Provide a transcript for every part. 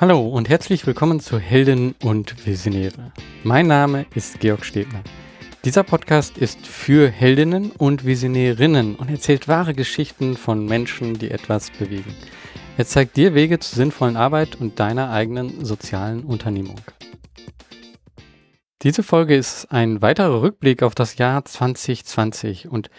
Hallo und herzlich willkommen zu Helden und Visionäre. Mein Name ist Georg Stebner. Dieser Podcast ist für Heldinnen und Visionärinnen und erzählt wahre Geschichten von Menschen, die etwas bewegen. Er zeigt dir Wege zur sinnvollen Arbeit und deiner eigenen sozialen Unternehmung. Diese Folge ist ein weiterer Rückblick auf das Jahr 2020 und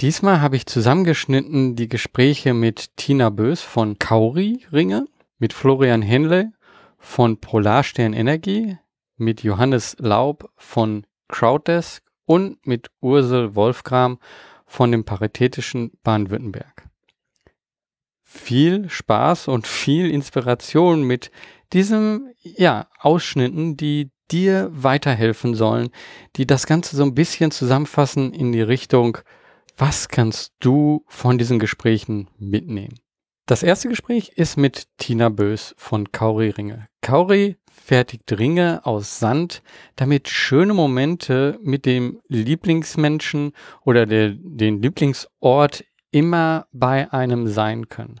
diesmal habe ich zusammengeschnitten die Gespräche mit Tina Bös von Kauri Ringe mit Florian Henle von Polarstern Energie, mit Johannes Laub von Crowddesk und mit Ursel Wolfgram von dem Paritätischen Baden-Württemberg. Viel Spaß und viel Inspiration mit diesem, ja, Ausschnitten, die dir weiterhelfen sollen, die das Ganze so ein bisschen zusammenfassen in die Richtung, was kannst du von diesen Gesprächen mitnehmen? Das erste Gespräch ist mit Tina Bös von Kauri Ringe. Kauri fertigt Ringe aus Sand, damit schöne Momente mit dem Lieblingsmenschen oder der, den Lieblingsort immer bei einem sein können.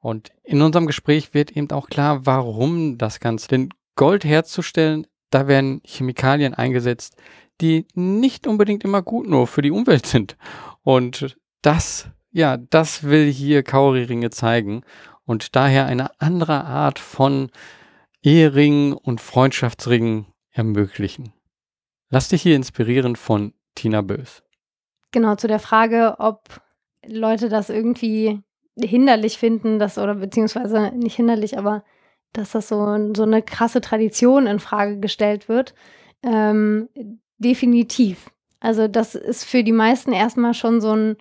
Und in unserem Gespräch wird eben auch klar, warum das Ganze. Denn Gold herzustellen, da werden Chemikalien eingesetzt, die nicht unbedingt immer gut nur für die Umwelt sind. Und das ja, das will hier Kauri-Ringe zeigen und daher eine andere Art von Eheringen und Freundschaftsringen ermöglichen. Lass dich hier inspirieren von Tina Bös. Genau, zu der Frage, ob Leute das irgendwie hinderlich finden, dass, oder beziehungsweise nicht hinderlich, aber dass das so, so eine krasse Tradition in Frage gestellt wird. Ähm, definitiv. Also, das ist für die meisten erstmal schon so ein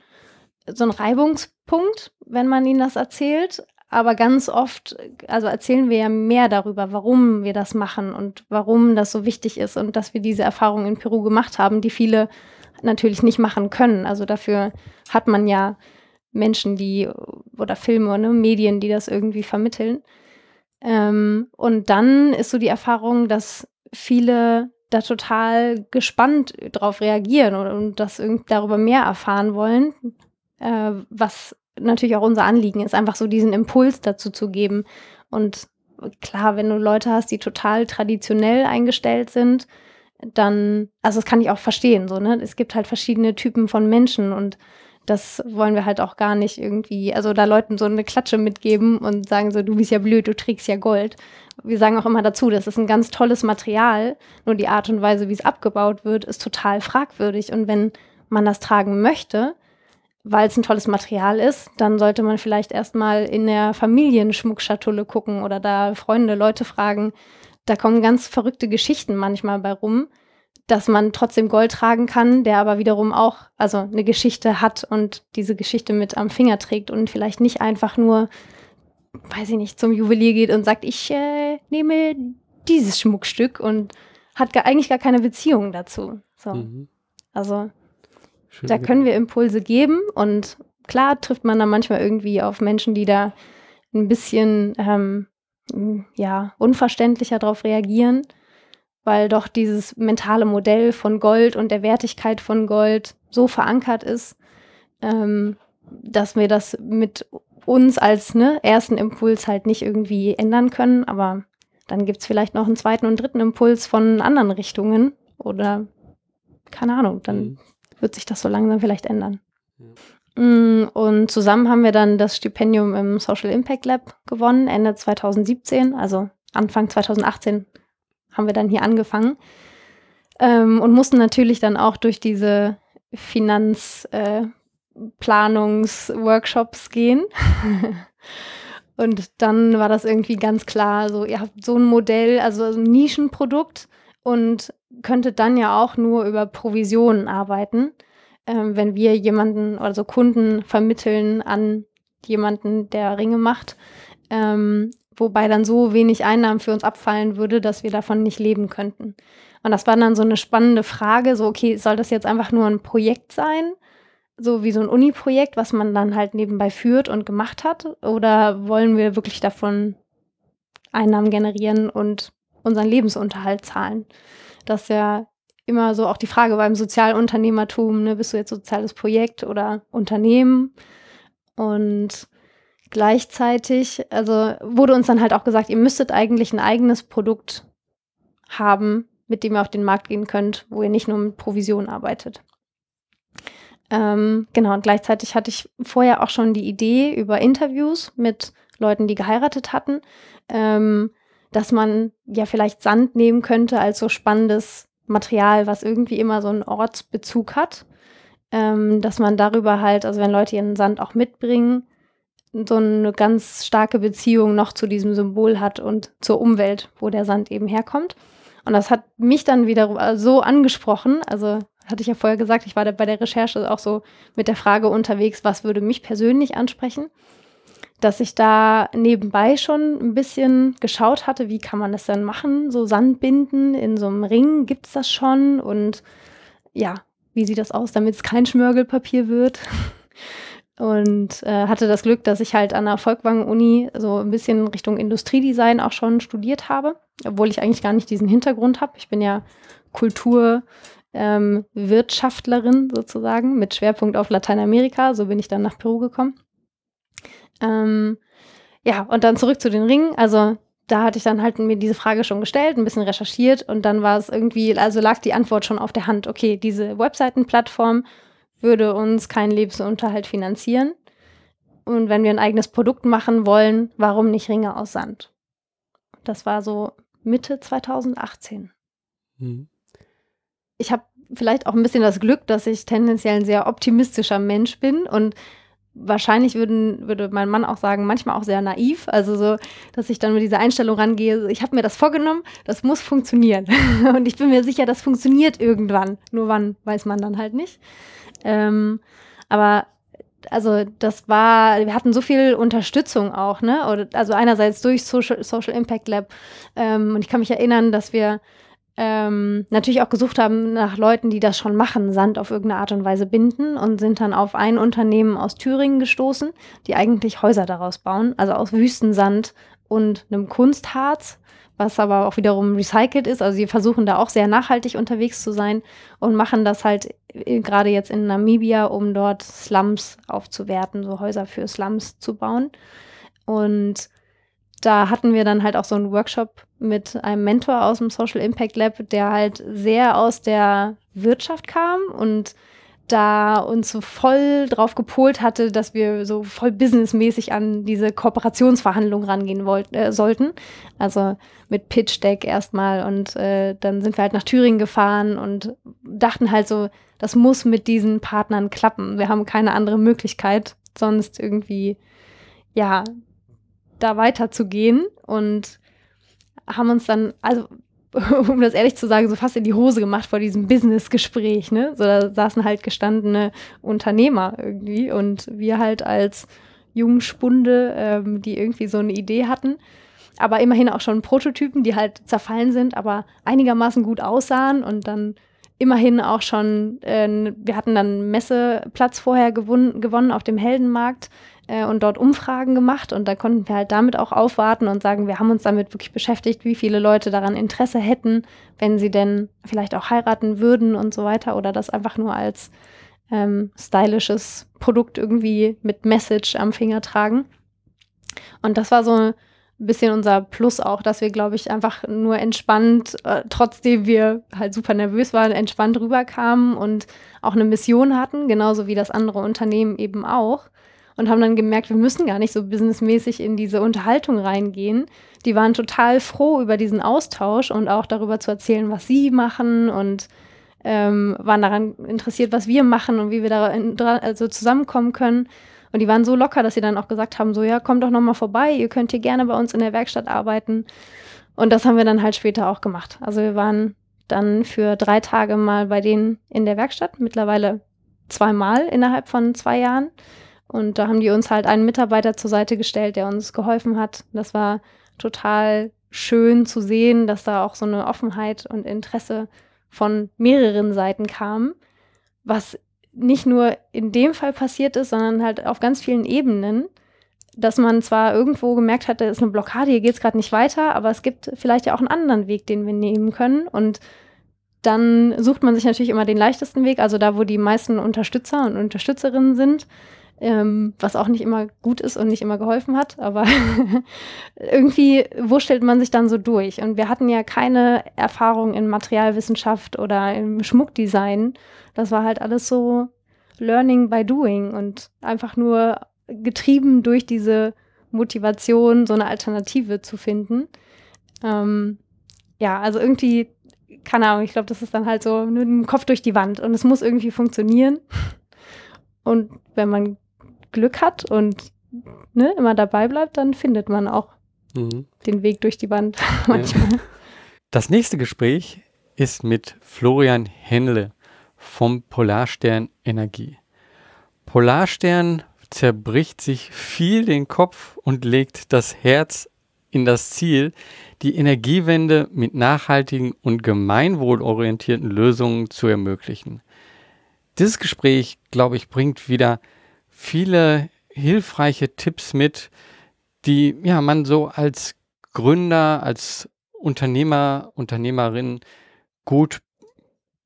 so ein Reibungspunkt, wenn man ihnen das erzählt. Aber ganz oft, also erzählen wir ja mehr darüber, warum wir das machen und warum das so wichtig ist und dass wir diese Erfahrung in Peru gemacht haben, die viele natürlich nicht machen können. Also dafür hat man ja Menschen, die oder Filme, ne, Medien, die das irgendwie vermitteln. Ähm, und dann ist so die Erfahrung, dass viele da total gespannt drauf reagieren und, und das darüber mehr erfahren wollen äh, was natürlich auch unser Anliegen ist, einfach so diesen Impuls dazu zu geben. Und klar, wenn du Leute hast, die total traditionell eingestellt sind, dann, also das kann ich auch verstehen, so, ne? Es gibt halt verschiedene Typen von Menschen und das wollen wir halt auch gar nicht irgendwie, also da Leuten so eine Klatsche mitgeben und sagen so, du bist ja blöd, du trägst ja Gold. Wir sagen auch immer dazu, das ist ein ganz tolles Material, nur die Art und Weise, wie es abgebaut wird, ist total fragwürdig. Und wenn man das tragen möchte, weil es ein tolles Material ist, dann sollte man vielleicht erstmal in der Familienschmuckschatulle gucken oder da Freunde, Leute fragen. Da kommen ganz verrückte Geschichten manchmal bei rum, dass man trotzdem Gold tragen kann, der aber wiederum auch also eine Geschichte hat und diese Geschichte mit am Finger trägt und vielleicht nicht einfach nur, weiß ich nicht, zum Juwelier geht und sagt, ich äh, nehme dieses Schmuckstück und hat gar, eigentlich gar keine Beziehung dazu. So. Mhm. Also Schön da können wir Impulse geben und klar trifft man dann manchmal irgendwie auf Menschen, die da ein bisschen ähm, ja, unverständlicher darauf reagieren, weil doch dieses mentale Modell von Gold und der Wertigkeit von Gold so verankert ist, ähm, dass wir das mit uns als ne, ersten Impuls halt nicht irgendwie ändern können. Aber dann gibt es vielleicht noch einen zweiten und dritten Impuls von anderen Richtungen oder keine Ahnung, dann mhm wird sich das so langsam vielleicht ändern. Mm, und zusammen haben wir dann das Stipendium im Social Impact Lab gewonnen, Ende 2017, also Anfang 2018 haben wir dann hier angefangen ähm, und mussten natürlich dann auch durch diese Finanzplanungsworkshops äh, gehen. und dann war das irgendwie ganz klar, so ihr habt so ein Modell, also ein Nischenprodukt und könntet dann ja auch nur über Provisionen arbeiten, ähm, wenn wir jemanden, also Kunden vermitteln an jemanden, der Ringe macht, ähm, wobei dann so wenig Einnahmen für uns abfallen würde, dass wir davon nicht leben könnten. Und das war dann so eine spannende Frage, so okay, soll das jetzt einfach nur ein Projekt sein? So wie so ein Uni-Projekt, was man dann halt nebenbei führt und gemacht hat? Oder wollen wir wirklich davon Einnahmen generieren und unseren Lebensunterhalt zahlen? dass ja immer so auch die Frage beim Sozialunternehmertum, ne, bist du jetzt soziales Projekt oder Unternehmen? Und gleichzeitig, also wurde uns dann halt auch gesagt, ihr müsstet eigentlich ein eigenes Produkt haben, mit dem ihr auf den Markt gehen könnt, wo ihr nicht nur mit Provision arbeitet. Ähm, genau, und gleichzeitig hatte ich vorher auch schon die Idee über Interviews mit Leuten, die geheiratet hatten, ähm, dass man ja vielleicht Sand nehmen könnte als so spannendes Material, was irgendwie immer so einen Ortsbezug hat. Ähm, dass man darüber halt, also wenn Leute ihren Sand auch mitbringen, so eine ganz starke Beziehung noch zu diesem Symbol hat und zur Umwelt, wo der Sand eben herkommt. Und das hat mich dann wieder so angesprochen. Also hatte ich ja vorher gesagt, ich war da bei der Recherche auch so mit der Frage unterwegs, was würde mich persönlich ansprechen, dass ich da nebenbei schon ein bisschen geschaut hatte, wie kann man das dann machen, so Sand binden in so einem Ring, gibt es das schon und ja, wie sieht das aus, damit es kein Schmörgelpapier wird. Und äh, hatte das Glück, dass ich halt an der Volkwang-Uni so ein bisschen Richtung Industriedesign auch schon studiert habe, obwohl ich eigentlich gar nicht diesen Hintergrund habe. Ich bin ja Kulturwirtschaftlerin ähm, sozusagen mit Schwerpunkt auf Lateinamerika. So bin ich dann nach Peru gekommen. Ähm, ja, und dann zurück zu den Ringen. Also da hatte ich dann halt mir diese Frage schon gestellt, ein bisschen recherchiert und dann war es irgendwie, also lag die Antwort schon auf der Hand. Okay, diese Webseitenplattform würde uns keinen Lebensunterhalt finanzieren. Und wenn wir ein eigenes Produkt machen wollen, warum nicht Ringe aus Sand? Das war so Mitte 2018. Mhm. Ich habe vielleicht auch ein bisschen das Glück, dass ich tendenziell ein sehr optimistischer Mensch bin und wahrscheinlich würden, würde mein Mann auch sagen, manchmal auch sehr naiv. Also so, dass ich dann mit dieser Einstellung rangehe, ich habe mir das vorgenommen, das muss funktionieren. und ich bin mir sicher, das funktioniert irgendwann. Nur wann, weiß man dann halt nicht. Ähm, aber also das war, wir hatten so viel Unterstützung auch, ne? Also einerseits durch Social, Social Impact Lab. Ähm, und ich kann mich erinnern, dass wir ähm, natürlich auch gesucht haben nach Leuten, die das schon machen, Sand auf irgendeine Art und Weise binden und sind dann auf ein Unternehmen aus Thüringen gestoßen, die eigentlich Häuser daraus bauen, also aus Wüstensand und einem Kunstharz was aber auch wiederum recycelt ist. Also sie versuchen da auch sehr nachhaltig unterwegs zu sein und machen das halt gerade jetzt in Namibia, um dort Slums aufzuwerten, so Häuser für Slums zu bauen. Und da hatten wir dann halt auch so einen Workshop mit einem Mentor aus dem Social Impact Lab, der halt sehr aus der Wirtschaft kam und da uns so voll drauf gepolt hatte, dass wir so voll businessmäßig an diese Kooperationsverhandlungen rangehen wollten, äh, sollten. Also mit Pitch Deck erstmal und äh, dann sind wir halt nach Thüringen gefahren und dachten halt so, das muss mit diesen Partnern klappen. Wir haben keine andere Möglichkeit, sonst irgendwie, ja, da weiterzugehen und haben uns dann, also um das ehrlich zu sagen, so fast in die Hose gemacht vor diesem Business-Gespräch. Ne? So, da saßen halt gestandene Unternehmer irgendwie und wir halt als Jungspunde, ähm, die irgendwie so eine Idee hatten. Aber immerhin auch schon Prototypen, die halt zerfallen sind, aber einigermaßen gut aussahen und dann immerhin auch schon, äh, wir hatten dann Messeplatz vorher gewonnen, gewonnen auf dem Heldenmarkt äh, und dort Umfragen gemacht und da konnten wir halt damit auch aufwarten und sagen, wir haben uns damit wirklich beschäftigt, wie viele Leute daran Interesse hätten, wenn sie denn vielleicht auch heiraten würden und so weiter oder das einfach nur als ähm, stylisches Produkt irgendwie mit Message am Finger tragen. Und das war so ein bisschen unser Plus auch, dass wir, glaube ich, einfach nur entspannt, äh, trotzdem wir halt super nervös waren, entspannt rüberkamen und auch eine Mission hatten, genauso wie das andere Unternehmen eben auch und haben dann gemerkt, wir müssen gar nicht so businessmäßig in diese Unterhaltung reingehen. Die waren total froh über diesen Austausch und auch darüber zu erzählen, was sie machen und ähm, waren daran interessiert, was wir machen und wie wir da also zusammenkommen können. Und die waren so locker, dass sie dann auch gesagt haben, so ja, kommt doch noch mal vorbei, ihr könnt hier gerne bei uns in der Werkstatt arbeiten. Und das haben wir dann halt später auch gemacht. Also wir waren dann für drei Tage mal bei denen in der Werkstatt, mittlerweile zweimal innerhalb von zwei Jahren. Und da haben die uns halt einen Mitarbeiter zur Seite gestellt, der uns geholfen hat. Das war total schön zu sehen, dass da auch so eine Offenheit und Interesse von mehreren Seiten kam, was nicht nur in dem Fall passiert ist, sondern halt auf ganz vielen Ebenen, dass man zwar irgendwo gemerkt hat, da ist eine Blockade, hier geht es gerade nicht weiter, aber es gibt vielleicht ja auch einen anderen Weg, den wir nehmen können und dann sucht man sich natürlich immer den leichtesten Weg, also da, wo die meisten Unterstützer und Unterstützerinnen sind, ähm, was auch nicht immer gut ist und nicht immer geholfen hat, aber irgendwie wurschtelt man sich dann so durch. Und wir hatten ja keine Erfahrung in Materialwissenschaft oder im Schmuckdesign. Das war halt alles so Learning by Doing und einfach nur getrieben durch diese Motivation, so eine Alternative zu finden. Ähm, ja, also irgendwie, keine Ahnung, ich glaube, das ist dann halt so mit dem Kopf durch die Wand und es muss irgendwie funktionieren. Und wenn man Glück hat und ne, immer dabei bleibt, dann findet man auch mhm. den Weg durch die Wand manchmal. Das nächste Gespräch ist mit Florian Henle vom Polarstern Energie. Polarstern zerbricht sich viel den Kopf und legt das Herz in das Ziel, die Energiewende mit nachhaltigen und gemeinwohlorientierten Lösungen zu ermöglichen. Dieses Gespräch, glaube ich, bringt wieder viele hilfreiche Tipps mit, die ja man so als Gründer, als Unternehmer, Unternehmerin gut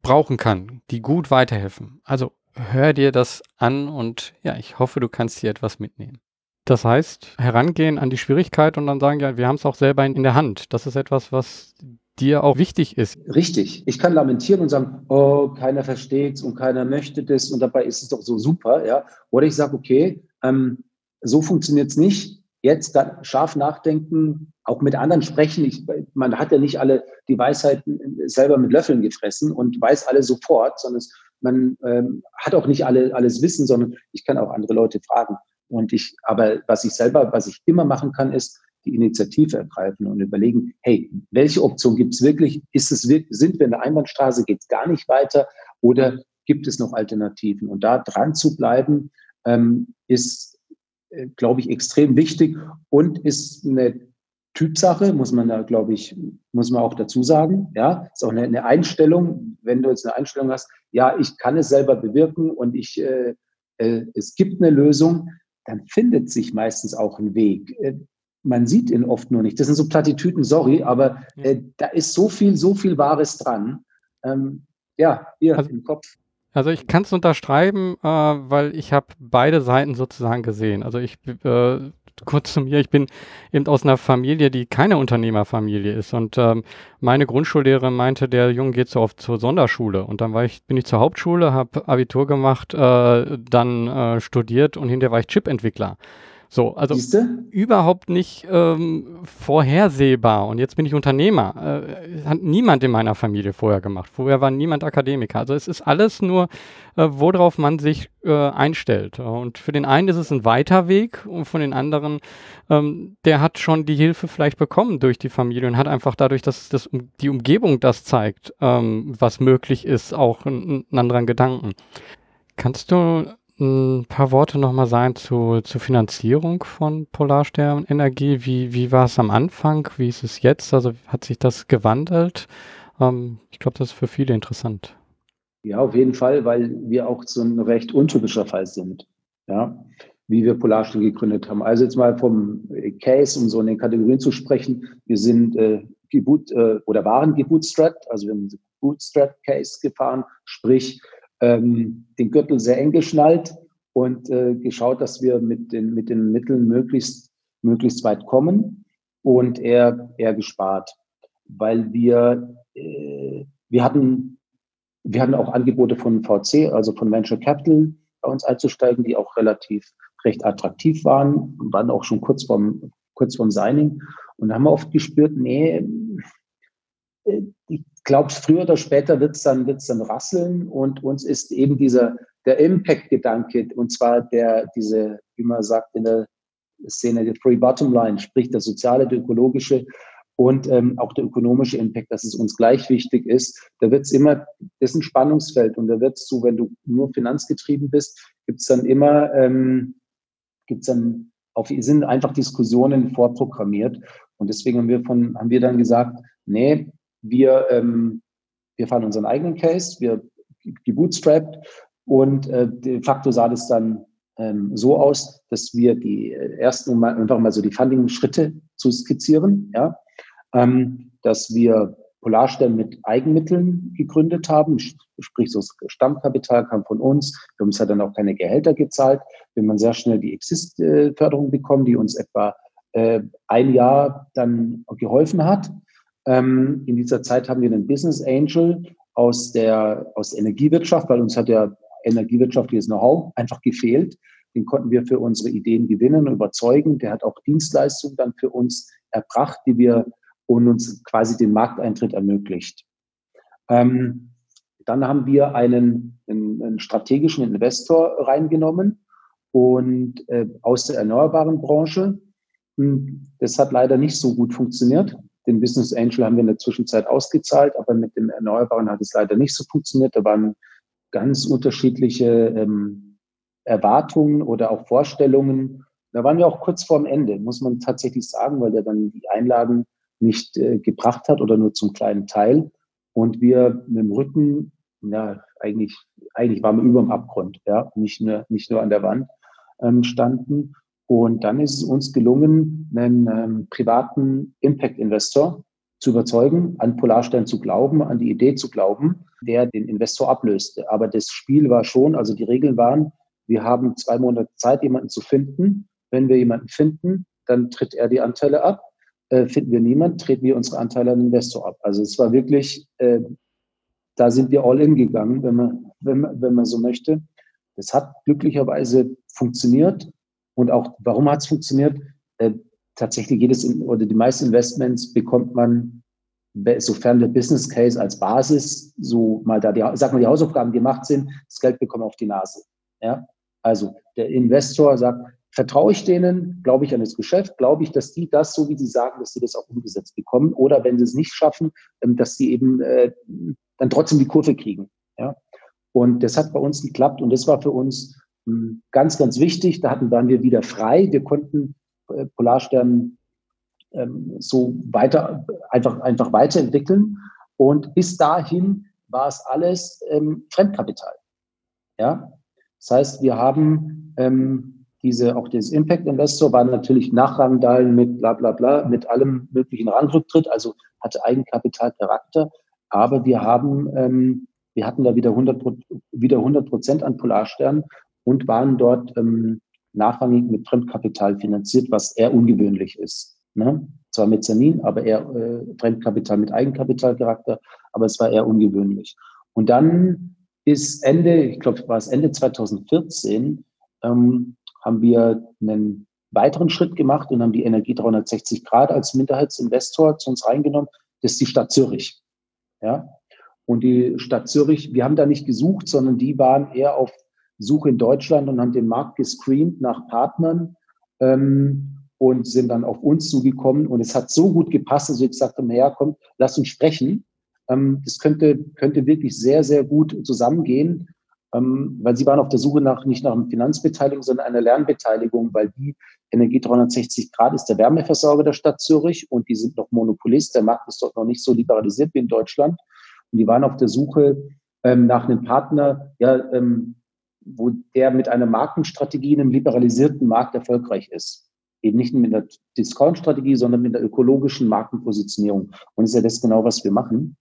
brauchen kann, die gut weiterhelfen. Also hör dir das an und ja, ich hoffe, du kannst hier etwas mitnehmen. Das heißt, herangehen an die Schwierigkeit und dann sagen, ja, wir haben es auch selber in, der Hand. Das ist etwas, was dir auch wichtig ist. Richtig. Ich kann lamentieren und sagen, oh, keiner versteht es und keiner möchte das und dabei ist es doch so super, ja. Oder ich sage, okay, ähm, so funktioniert es nicht. Jetzt scharf nachdenken, auch mit anderen sprechen. Ich, man hat ja nicht alle die Weisheiten selber mit Löffeln gefressen und weiß alle sofort, sondern man ähm, hat auch nicht alle alles Wissen, sondern ich kann auch andere Leute fragen. Und ich, aber was ich selber, was ich immer machen kann, ist die Initiative ergreifen und überlegen, hey, welche Option gibt es wirklich? Ist es sind wir in der Einbahnstraße, geht es gar nicht weiter oder gibt es noch Alternativen? Und da dran zu bleiben, ähm, ist, äh, glaube ich, extrem wichtig und ist eine Typsache, muss man da, glaube ich, muss man auch dazu sagen. Ja, ist auch eine, eine, Einstellung. Wenn du jetzt eine Einstellung hast, ja, ich kann es selber bewirken und ich, äh, äh, es gibt eine Lösung, dann findet sich meistens auch ein Weg. Äh, man sieht ihn oft nur nicht. Das sind so Plattitüten, sorry, aber äh, da ist so viel, so viel Wahres dran. Ähm, ja, hier also, im Kopf. Also ich kann es unterschreiben, äh, weil ich habe beide Seiten sozusagen gesehen. Also ich äh, kurz zu mir, ich bin eben aus einer Familie, die keine Unternehmerfamilie ist. Und ähm, meine Grundschullehrerin meinte, der Junge geht so oft zur Sonderschule. Und dann war ich, bin ich zur Hauptschule, habe Abitur gemacht, äh, dann äh, studiert und hinterher war ich Chipentwickler. So, also Siehste? überhaupt nicht ähm, vorhersehbar. Und jetzt bin ich Unternehmer. Äh, hat niemand in meiner Familie vorher gemacht. Vorher war niemand Akademiker. Also es ist alles nur, äh, worauf man sich äh, einstellt. Und für den einen ist es ein weiter Weg und von den anderen, ähm, der hat schon die Hilfe vielleicht bekommen durch die Familie und hat einfach dadurch, dass das, die Umgebung das zeigt, ähm, was möglich ist, auch einen, einen anderen Gedanken. Kannst du ein paar Worte nochmal sagen zu, zur Finanzierung von Polarstern Energie. Wie, wie war es am Anfang? Wie ist es jetzt? Also hat sich das gewandelt? Ähm, ich glaube, das ist für viele interessant. Ja, auf jeden Fall, weil wir auch so ein recht untypischer Fall sind. Ja, wie wir Polarstern gegründet haben. Also jetzt mal vom Case, um so in den Kategorien zu sprechen. Wir sind äh, geboot, äh, oder waren gebootstrapped, also wir haben einen Bootstrap Case gefahren, sprich ähm, den Gürtel sehr eng geschnallt und äh, geschaut, dass wir mit den, mit den Mitteln möglichst, möglichst weit kommen und eher, eher gespart, weil wir, äh, wir hatten, wir hatten auch Angebote von VC, also von Venture Capital bei uns einzusteigen, die auch relativ recht attraktiv waren waren auch schon kurz vorm, kurz vorm Signing. Und haben wir oft gespürt, nee, ich glaube, früher oder später wird es dann, wird's dann rasseln und uns ist eben dieser, der Impact-Gedanke, und zwar der, diese, wie man sagt in der Szene, die Free Bottom Line, sprich der soziale, der ökologische und ähm, auch der ökonomische Impact, dass es uns gleich wichtig ist. Da wird es immer, das ist ein Spannungsfeld und da wird es so, wenn du nur finanzgetrieben bist, gibt es dann immer, ähm, gibt es dann auf, sind einfach Diskussionen vorprogrammiert. Und deswegen haben wir von, haben wir dann gesagt, nee, wir, ähm, wir fahren unseren eigenen Case, wir gebootstrapped und äh, de facto sah das dann ähm, so aus, dass wir die äh, ersten, um einfach mal so die Funding-Schritte zu skizzieren, ja, ähm, dass wir Polarstern mit Eigenmitteln gegründet haben, sprich so das Stammkapital kam von uns. Wir haben uns ja dann auch keine Gehälter gezahlt. Wir haben sehr schnell die Exist-Förderung bekommen, die uns etwa äh, ein Jahr dann geholfen hat. Ähm, in dieser Zeit haben wir einen Business Angel aus der, aus Energiewirtschaft, weil uns hat der energiewirtschaftliches Know-how einfach gefehlt. Den konnten wir für unsere Ideen gewinnen und überzeugen. Der hat auch Dienstleistungen dann für uns erbracht, die wir und uns quasi den Markteintritt ermöglicht. Ähm, dann haben wir einen, einen, einen, strategischen Investor reingenommen und äh, aus der erneuerbaren Branche. Hm, das hat leider nicht so gut funktioniert. Den Business Angel haben wir in der Zwischenzeit ausgezahlt, aber mit dem Erneuerbaren hat es leider nicht so funktioniert. Da waren ganz unterschiedliche ähm, Erwartungen oder auch Vorstellungen. Da waren wir auch kurz vorm Ende, muss man tatsächlich sagen, weil der dann die Einlagen nicht äh, gebracht hat oder nur zum kleinen Teil. Und wir mit dem Rücken, ja, eigentlich, eigentlich waren wir über dem Abgrund, ja, nicht nur, nicht nur an der Wand ähm, standen. Und dann ist es uns gelungen, einen ähm, privaten Impact-Investor zu überzeugen, an Polarstern zu glauben, an die Idee zu glauben, der den Investor ablöste. Aber das Spiel war schon, also die Regeln waren, wir haben zwei Monate Zeit, jemanden zu finden. Wenn wir jemanden finden, dann tritt er die Anteile ab. Äh, finden wir niemanden, treten wir unsere Anteile an den Investor ab. Also es war wirklich, äh, da sind wir all in gegangen, wenn man, wenn man, wenn man so möchte. Das hat glücklicherweise funktioniert. Und auch, warum hat es funktioniert? Äh, tatsächlich jedes oder die meisten Investments bekommt man, sofern der Business Case als Basis so mal da die, sag mal, die Hausaufgaben gemacht sind, das Geld bekommen auf die Nase. Ja, also der Investor sagt, vertraue ich denen, glaube ich an das Geschäft, glaube ich, dass die das, so wie sie sagen, dass sie das auch umgesetzt bekommen oder wenn sie es nicht schaffen, ähm, dass sie eben äh, dann trotzdem die Kurve kriegen. Ja, und das hat bei uns geklappt und das war für uns ganz, ganz wichtig. Da hatten, waren wir wieder frei. Wir konnten äh, Polarstern ähm, so weiter, einfach, einfach weiterentwickeln. Und bis dahin war es alles ähm, Fremdkapital. Ja, das heißt, wir haben ähm, diese, auch das Impact Investor war natürlich Nachrangdalen mit bla bla bla, mit allem möglichen Rangrücktritt, also hatte Eigenkapitalcharakter. Aber wir haben, ähm, wir hatten da wieder 100, wieder 100 Prozent an Polarstern und waren dort ähm, nachrangig mit Fremdkapital finanziert, was eher ungewöhnlich ist. Ne? Zwar Mezzanin, aber eher äh, Fremdkapital mit Eigenkapitalcharakter, aber es war eher ungewöhnlich. Und dann bis Ende, ich glaube, war es Ende 2014, ähm, haben wir einen weiteren Schritt gemacht und haben die Energie 360 Grad als Minderheitsinvestor zu uns reingenommen. Das ist die Stadt Zürich. Ja. Und die Stadt Zürich, wir haben da nicht gesucht, sondern die waren eher auf Suche in Deutschland und haben den Markt gescreent nach Partnern ähm, und sind dann auf uns zugekommen. Und es hat so gut gepasst, dass wir gesagt haben, naja, komm, lass uns sprechen. Ähm, das könnte, könnte wirklich sehr, sehr gut zusammengehen, ähm, weil sie waren auf der Suche nach, nicht nach einer Finanzbeteiligung, sondern einer Lernbeteiligung, weil die Energie 360 Grad ist der Wärmeversorger der Stadt Zürich und die sind noch Monopolist. Der Markt ist dort noch nicht so liberalisiert wie in Deutschland. Und die waren auf der Suche ähm, nach einem Partner, ja, ähm, wo der mit einer Markenstrategie in einem liberalisierten Markt erfolgreich ist. Eben nicht mit der Discount-Strategie, sondern mit der ökologischen Markenpositionierung. Und ist ja das genau, was wir machen.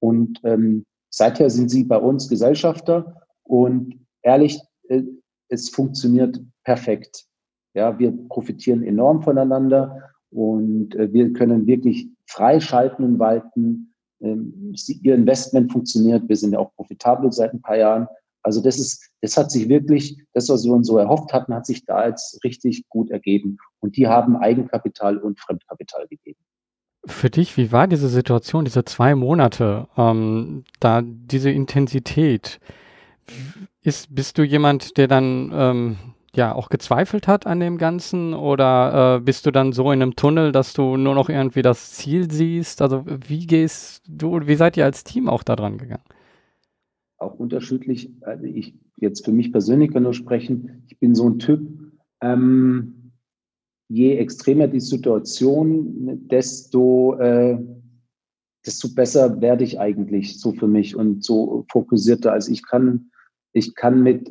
Und ähm, seither sind sie bei uns Gesellschafter und ehrlich, äh, es funktioniert perfekt. Ja, wir profitieren enorm voneinander und äh, wir können wirklich frei schalten und walten. Ähm, ihr Investment funktioniert. Wir sind ja auch profitabel seit ein paar Jahren. Also das ist, das hat sich wirklich, das, was wir uns so erhofft hatten, hat sich da jetzt richtig gut ergeben. Und die haben Eigenkapital und Fremdkapital gegeben. Für dich, wie war diese Situation, diese zwei Monate, ähm, da diese Intensität? Ist, bist du jemand, der dann ähm, ja auch gezweifelt hat an dem Ganzen oder äh, bist du dann so in einem Tunnel, dass du nur noch irgendwie das Ziel siehst? Also wie gehst du, wie seid ihr als Team auch da dran gegangen? Auch unterschiedlich. Also ich jetzt für mich persönlich kann nur sprechen. Ich bin so ein Typ. Ähm, je extremer die Situation, desto, äh, desto besser werde ich eigentlich so für mich und so fokussierter. Also ich kann, ich kann mit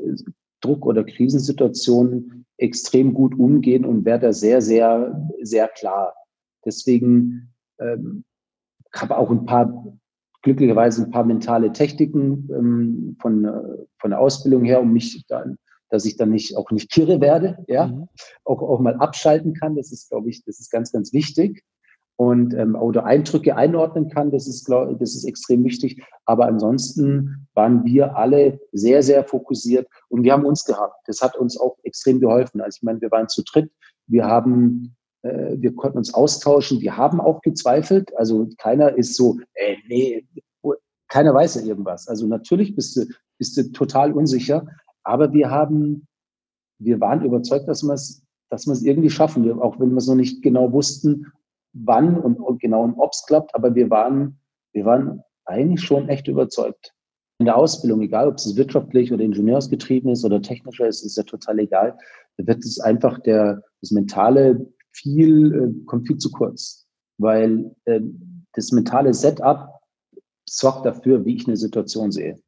Druck- oder Krisensituationen extrem gut umgehen und werde sehr, sehr, sehr klar. Deswegen ähm, habe auch ein paar, glücklicherweise ein paar mentale Techniken ähm, von, äh, von der Ausbildung her, um mich dann, dass ich dann nicht auch nicht kirre werde, ja, mhm. auch, auch mal abschalten kann. Das ist, glaube ich, das ist ganz, ganz wichtig und ähm, oder Eindrücke einordnen kann. Das ist, glaube das ist extrem wichtig. Aber ansonsten waren wir alle sehr, sehr fokussiert und wir haben uns gehabt. Das hat uns auch extrem geholfen. Also ich meine, wir waren zu dritt. Wir haben, wir konnten uns austauschen. Wir haben auch gezweifelt. Also keiner ist so, äh, nee, keiner weiß ja irgendwas. Also natürlich bist du, bist du total unsicher. Aber wir haben, wir waren überzeugt, dass wir es dass wir irgendwie schaffen, auch wenn wir es noch nicht genau wussten, wann und, und genau und ob es klappt, aber wir waren, wir waren eigentlich schon echt überzeugt. In der Ausbildung, egal ob es wirtschaftlich oder ingenieursgetrieben ist oder technischer ist, ist ja total egal. Da wird es einfach der, das Mentale viel, äh, kommt viel zu kurz. Weil äh, das mentale Setup sorgt dafür, wie ich eine Situation sehe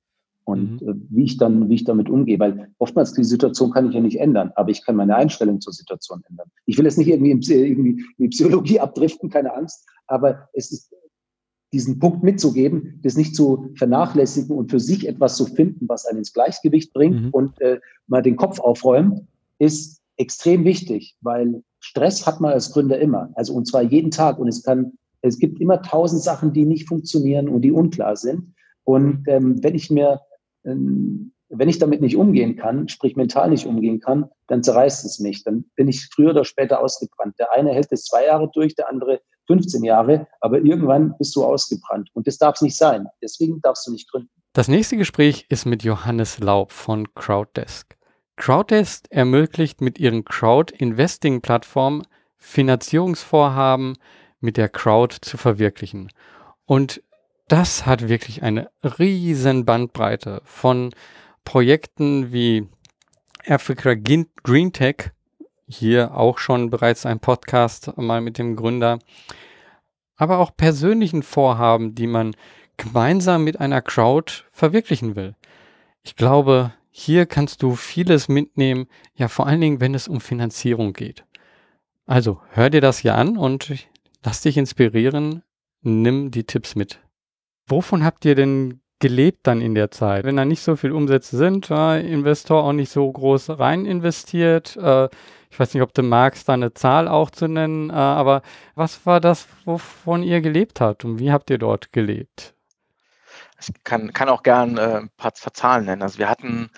und mhm. äh, wie ich dann, wie ich damit umgehe, weil oftmals die Situation kann ich ja nicht ändern, aber ich kann meine Einstellung zur Situation ändern. Ich will jetzt nicht irgendwie in, irgendwie in die Psychologie abdriften, keine Angst, aber es ist diesen Punkt mitzugeben, das nicht zu vernachlässigen und für sich etwas zu finden, was einen ins Gleichgewicht bringt mhm. und äh, mal den Kopf aufräumt, ist extrem wichtig, weil Stress hat man als Gründer immer, also und zwar jeden Tag und es kann, es gibt immer tausend Sachen, die nicht funktionieren und die unklar sind. Und ähm, wenn ich mir ähm, wenn ich damit nicht umgehen kann, sprich mental nicht umgehen kann, dann zerreißt es mich. Dann bin ich früher oder später ausgebrannt. Der eine hält es zwei Jahre durch, der andere 15 Jahre, aber irgendwann bist du ausgebrannt. Und das darf es nicht sein. Deswegen darfst du nicht gründen. Das nächste Gespräch ist mit Johannes Laub von Crowddesk. Crowddesk ermöglicht mit ihren Crowd-Investing-Plattformen Finanzierungsvorhaben mit der Crowd zu verwirklichen. Und das hat wirklich eine riesen Bandbreite von Projekten wie Africa Green Tech, hier auch schon bereits ein Podcast mal mit dem Gründer, aber auch persönlichen Vorhaben, die man gemeinsam mit einer Crowd verwirklichen will. Ich glaube, hier kannst du vieles mitnehmen, ja vor allen Dingen, wenn es um Finanzierung geht. Also hör dir das hier an und lass dich inspirieren, nimm die Tipps mit. Wovon habt ihr denn gelebt dann in der Zeit? Wenn da nicht so viele Umsätze sind, äh, Investor auch nicht so groß rein investiert. Äh, ich weiß nicht, ob du magst, da eine Zahl auch zu nennen, äh, aber was war das, wovon ihr gelebt habt und wie habt ihr dort gelebt? Ich kann, kann auch gern äh, ein paar Zahlen nennen. Also wir hatten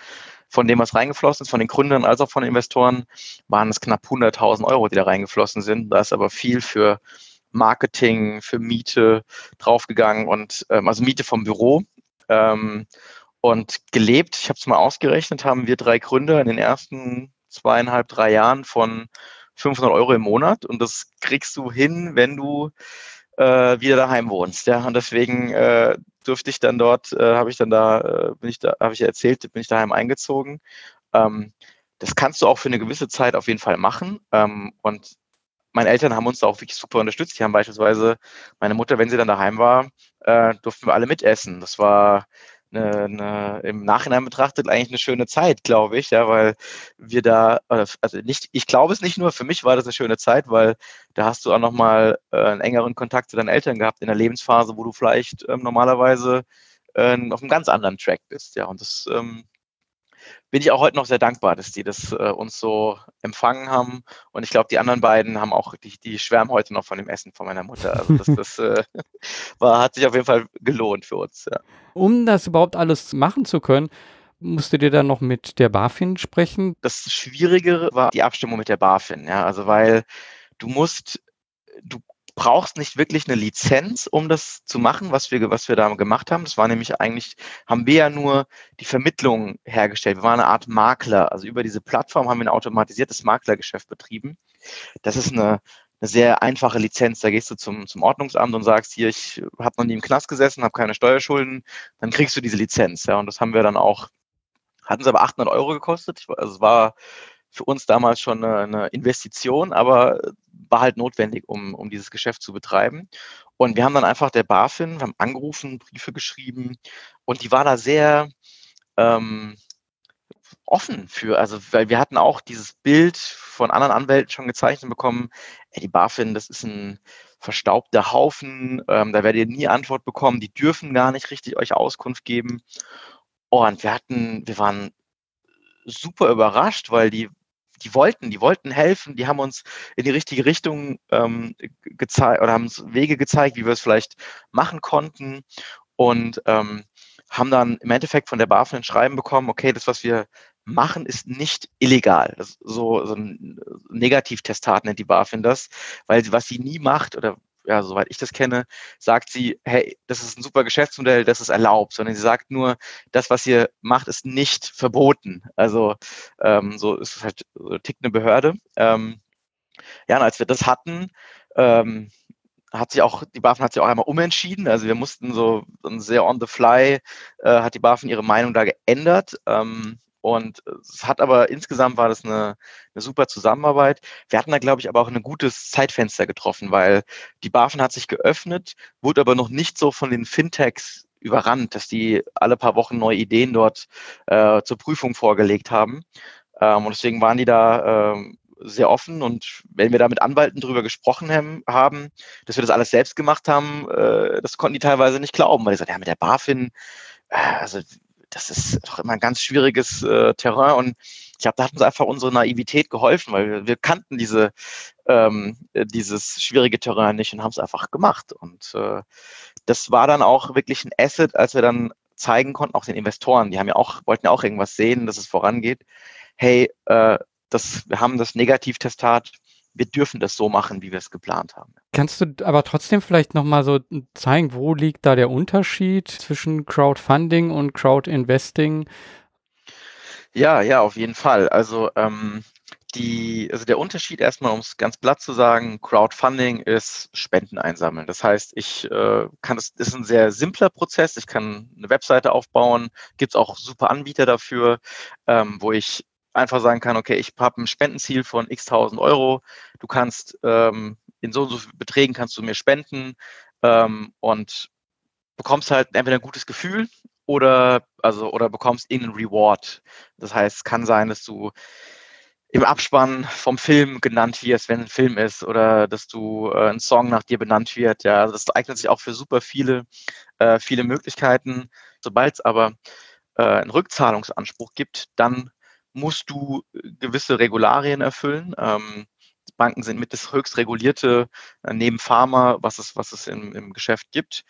von dem, was reingeflossen ist, von den Gründern als auch von Investoren, waren es knapp 100.000 Euro, die da reingeflossen sind. Da ist aber viel für Marketing, für Miete draufgegangen und ähm, also Miete vom Büro. Ähm, und gelebt, ich habe es mal ausgerechnet, haben wir drei Gründer in den ersten zweieinhalb, drei Jahren von 500 Euro im Monat. Und das kriegst du hin, wenn du äh, wieder daheim wohnst. Ja, und deswegen äh, durfte ich dann dort, äh, habe ich dann da, äh, bin ich da, habe ich erzählt, bin ich daheim eingezogen. Ähm, das kannst du auch für eine gewisse Zeit auf jeden Fall machen. Ähm, und meine Eltern haben uns da auch wirklich super unterstützt. Die haben beispielsweise meine Mutter, wenn sie dann daheim war, äh, durften wir alle mitessen. Das war eine, eine, im Nachhinein betrachtet eigentlich eine schöne Zeit, glaube ich, ja, weil wir da, also nicht, ich glaube es nicht nur, für mich war das eine schöne Zeit, weil da hast du auch nochmal äh, einen engeren Kontakt zu deinen Eltern gehabt in der Lebensphase, wo du vielleicht ähm, normalerweise äh, auf einem ganz anderen Track bist, ja, und das ähm, bin ich auch heute noch sehr dankbar, dass die das äh, uns so empfangen haben. Und ich glaube, die anderen beiden haben auch, die, die schwärmen heute noch von dem Essen von meiner Mutter. Also das, das äh, war, hat sich auf jeden Fall gelohnt für uns. Ja. Um das überhaupt alles machen zu können, Musstet ihr dann noch mit der BaFin sprechen? Das Schwierige war die Abstimmung mit der BaFin, ja, also weil du musst, du brauchst nicht wirklich eine Lizenz, um das zu machen, was wir, was wir da gemacht haben. Das war nämlich eigentlich, haben wir ja nur die Vermittlung hergestellt. Wir waren eine Art Makler. Also über diese Plattform haben wir ein automatisiertes Maklergeschäft betrieben. Das ist eine, eine sehr einfache Lizenz. Da gehst du zum, zum Ordnungsamt und sagst, hier, ich habe noch nie im Knast gesessen, habe keine Steuerschulden, dann kriegst du diese Lizenz. Ja, und das haben wir dann auch, hatten sie aber 800 Euro gekostet. Also es war für uns damals schon eine, eine Investition, aber war halt notwendig, um, um dieses Geschäft zu betreiben. Und wir haben dann einfach der BaFin, wir haben angerufen, Briefe geschrieben und die war da sehr, ähm, offen für, also weil wir hatten auch dieses Bild von anderen Anwälten schon gezeichnet bekommen, ey, die BaFin, das ist ein verstaubter Haufen, ähm, da werdet ihr nie Antwort bekommen, die dürfen gar nicht richtig euch Auskunft geben. und wir hatten, wir waren super überrascht, weil die die wollten, die wollten helfen, die haben uns in die richtige Richtung ähm, gezeigt oder haben uns Wege gezeigt, wie wir es vielleicht machen konnten und ähm, haben dann im Endeffekt von der BaFin ein Schreiben bekommen, okay, das, was wir machen, ist nicht illegal. So, so ein Negativtestat nennt die BaFin das, weil was sie nie macht oder ja, soweit ich das kenne, sagt sie, hey, das ist ein super Geschäftsmodell, das ist erlaubt, sondern sie sagt nur, das, was ihr macht, ist nicht verboten. Also ähm, so ist es halt so tickt eine Behörde. Ähm, ja, und als wir das hatten, ähm, hat sich auch, die BaFin hat sich auch einmal umentschieden. Also wir mussten so, sehr on the fly, äh, hat die BaFin ihre Meinung da geändert. Ähm, und es hat aber insgesamt war das eine, eine super Zusammenarbeit. Wir hatten da, glaube ich, aber auch ein gutes Zeitfenster getroffen, weil die BaFin hat sich geöffnet, wurde aber noch nicht so von den Fintechs überrannt, dass die alle paar Wochen neue Ideen dort äh, zur Prüfung vorgelegt haben. Ähm, und deswegen waren die da ähm, sehr offen und wenn wir da mit Anwalten drüber gesprochen haben, dass wir das alles selbst gemacht haben, äh, das konnten die teilweise nicht glauben, weil die sagten, ja, mit der BaFin, äh, also das ist doch immer ein ganz schwieriges äh, Terrain und ich glaube, da hat uns einfach unsere Naivität geholfen, weil wir, wir kannten diese, ähm, dieses schwierige Terrain nicht und haben es einfach gemacht. Und äh, das war dann auch wirklich ein Asset, als wir dann zeigen konnten, auch den Investoren, die haben ja auch, wollten ja auch irgendwas sehen, dass es vorangeht. Hey, äh, das, wir haben das Negativtestat wir dürfen das so machen, wie wir es geplant haben. Kannst du aber trotzdem vielleicht nochmal so zeigen, wo liegt da der Unterschied zwischen Crowdfunding und Crowdinvesting? Ja, ja, auf jeden Fall. Also ähm, die, also der Unterschied erstmal, um es ganz platt zu sagen, Crowdfunding ist Spenden einsammeln. Das heißt, ich äh, kann es, ist ein sehr simpler Prozess. Ich kann eine Webseite aufbauen, gibt es auch super Anbieter dafür, ähm, wo ich einfach sagen kann, okay, ich habe ein Spendenziel von x tausend Euro, du kannst ähm, in so und so Beträgen kannst du mir spenden ähm, und bekommst halt entweder ein gutes Gefühl oder also oder bekommst irgendeinen Reward. Das heißt, es kann sein, dass du im Abspann vom Film genannt wirst, wenn ein Film ist, oder dass du äh, ein Song nach dir benannt wird. Ja, also das eignet sich auch für super viele, äh, viele Möglichkeiten. Sobald es aber äh, einen Rückzahlungsanspruch gibt, dann musst du äh, gewisse Regularien erfüllen. Ähm, Banken sind mit das höchst regulierte äh, neben Pharma, was es, was es im, im Geschäft gibt.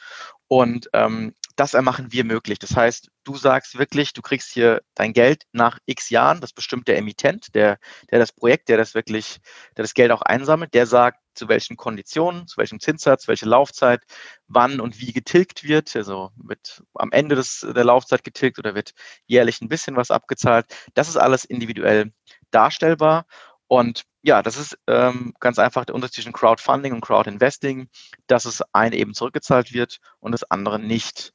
Und ähm, das machen wir möglich. Das heißt, du sagst wirklich, du kriegst hier dein Geld nach x Jahren, das bestimmt der Emittent, der, der das Projekt, der das wirklich, der das Geld auch einsammelt, der sagt, zu welchen Konditionen, zu welchem Zinssatz, welche Laufzeit, wann und wie getilgt wird. Also wird am Ende des, der Laufzeit getilgt oder wird jährlich ein bisschen was abgezahlt. Das ist alles individuell darstellbar. Und ja, das ist ähm, ganz einfach der Unterschied zwischen Crowdfunding und Crowdinvesting, dass es eine eben zurückgezahlt wird und das andere nicht.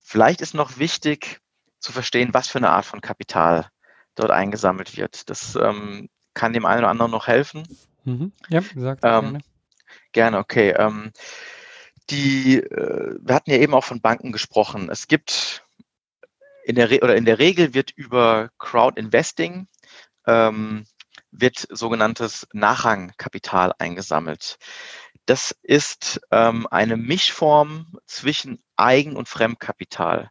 Vielleicht ist noch wichtig zu verstehen, was für eine Art von Kapital dort eingesammelt wird. Das ähm, kann dem einen oder anderen noch helfen. Mhm. Ja, gesagt. Ähm, gerne. gerne, okay. Ähm, die, äh, wir hatten ja eben auch von Banken gesprochen. Es gibt in der, Re oder in der Regel wird über Crowd Investing ähm, wird sogenanntes Nachrangkapital eingesammelt. Das ist ähm, eine Mischform zwischen Eigen- und Fremdkapital.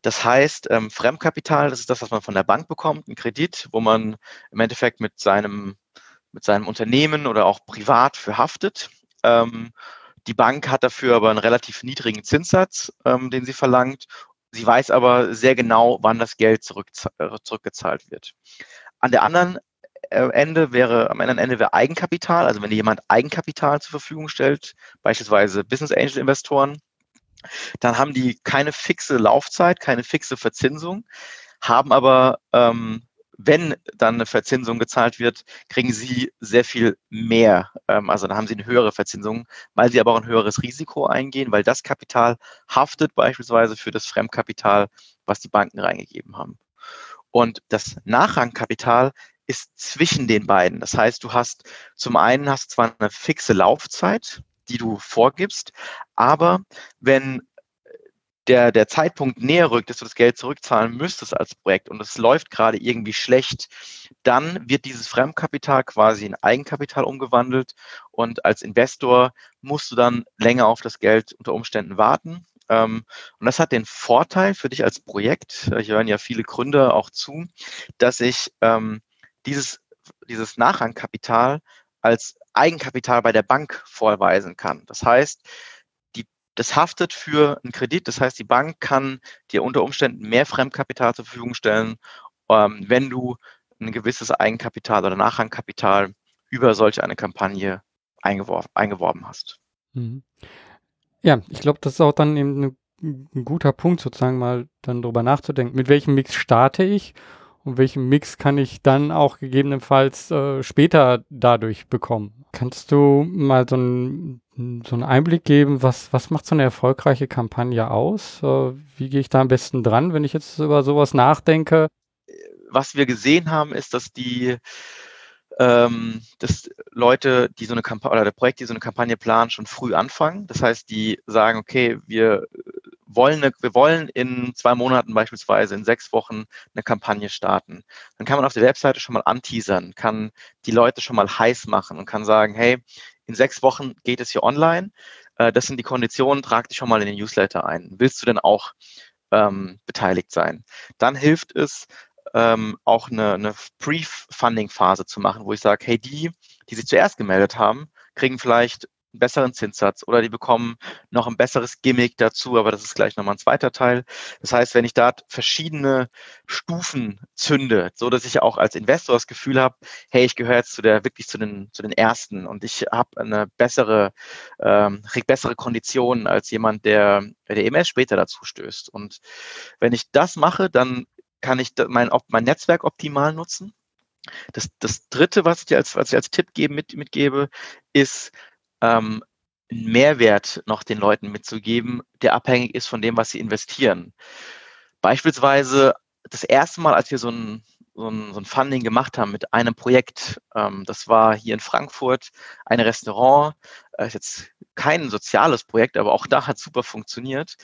Das heißt, ähm, Fremdkapital, das ist das, was man von der Bank bekommt, ein Kredit, wo man im Endeffekt mit seinem mit seinem Unternehmen oder auch privat für haftet. Ähm, die Bank hat dafür aber einen relativ niedrigen Zinssatz, ähm, den sie verlangt. Sie weiß aber sehr genau, wann das Geld zurück, äh, zurückgezahlt wird. An der anderen äh, Ende wäre, am anderen Ende wäre Eigenkapital, also wenn jemand Eigenkapital zur Verfügung stellt, beispielsweise Business Angel Investoren, dann haben die keine fixe Laufzeit, keine fixe Verzinsung, haben aber ähm, wenn dann eine Verzinsung gezahlt wird, kriegen sie sehr viel mehr. Ähm, also dann haben sie eine höhere Verzinsung, weil sie aber auch ein höheres Risiko eingehen, weil das Kapital haftet beispielsweise für das Fremdkapital, was die Banken reingegeben haben. Und das Nachrangkapital ist zwischen den beiden. Das heißt, du hast zum einen hast zwar eine fixe Laufzeit, die du vorgibst, aber wenn der, der Zeitpunkt näher rückt, dass du das Geld zurückzahlen müsstest als Projekt und es läuft gerade irgendwie schlecht, dann wird dieses Fremdkapital quasi in Eigenkapital umgewandelt und als Investor musst du dann länger auf das Geld unter Umständen warten. Ähm, und das hat den Vorteil für dich als Projekt, ich hören ja viele Gründer auch zu, dass ich ähm, dieses, dieses Nachrangkapital als Eigenkapital bei der Bank vorweisen kann. Das heißt, das haftet für einen Kredit. Das heißt, die Bank kann dir unter Umständen mehr Fremdkapital zur Verfügung stellen, ähm, wenn du ein gewisses Eigenkapital oder Nachrangkapital über solch eine Kampagne eingeworben hast. Mhm. Ja, ich glaube, das ist auch dann eben ein guter Punkt, sozusagen mal dann darüber nachzudenken, mit welchem Mix starte ich und welchen Mix kann ich dann auch gegebenenfalls äh, später dadurch bekommen. Kannst du mal so ein so einen Einblick geben, was, was macht so eine erfolgreiche Kampagne aus? Äh, wie gehe ich da am besten dran, wenn ich jetzt über sowas nachdenke? Was wir gesehen haben, ist, dass die ähm, dass Leute, die so eine Kampagne oder der Projekt, die so eine Kampagne planen, schon früh anfangen. Das heißt, die sagen, okay, wir wollen, eine, wir wollen in zwei Monaten beispielsweise, in sechs Wochen eine Kampagne starten. Dann kann man auf der Webseite schon mal anteasern, kann die Leute schon mal heiß machen und kann sagen, hey, in sechs Wochen geht es hier online. Äh, das sind die Konditionen, trag dich schon mal in den Newsletter ein. Willst du denn auch ähm, beteiligt sein? Dann hilft es, ähm, auch eine, eine Pre-Funding-Phase zu machen, wo ich sage, hey, die, die sich zuerst gemeldet haben, kriegen vielleicht einen besseren Zinssatz oder die bekommen noch ein besseres Gimmick dazu, aber das ist gleich nochmal ein zweiter Teil. Das heißt, wenn ich da verschiedene Stufen zünde, so dass ich auch als Investor das Gefühl habe, hey, ich gehöre jetzt zu der wirklich zu den zu den ersten und ich habe eine bessere ähm, krieg bessere Konditionen als jemand, der der EMS später dazu stößt. Und wenn ich das mache, dann kann ich mein, mein Netzwerk optimal nutzen. Das, das dritte, was ich dir als, ich als Tipp geben, mit, mitgebe, ist, ähm, einen Mehrwert noch den Leuten mitzugeben, der abhängig ist von dem, was sie investieren. Beispielsweise das erste Mal, als wir so ein, so ein, so ein Funding gemacht haben mit einem Projekt, ähm, das war hier in Frankfurt ein Restaurant, äh, ist jetzt kein soziales Projekt, aber auch da hat super funktioniert.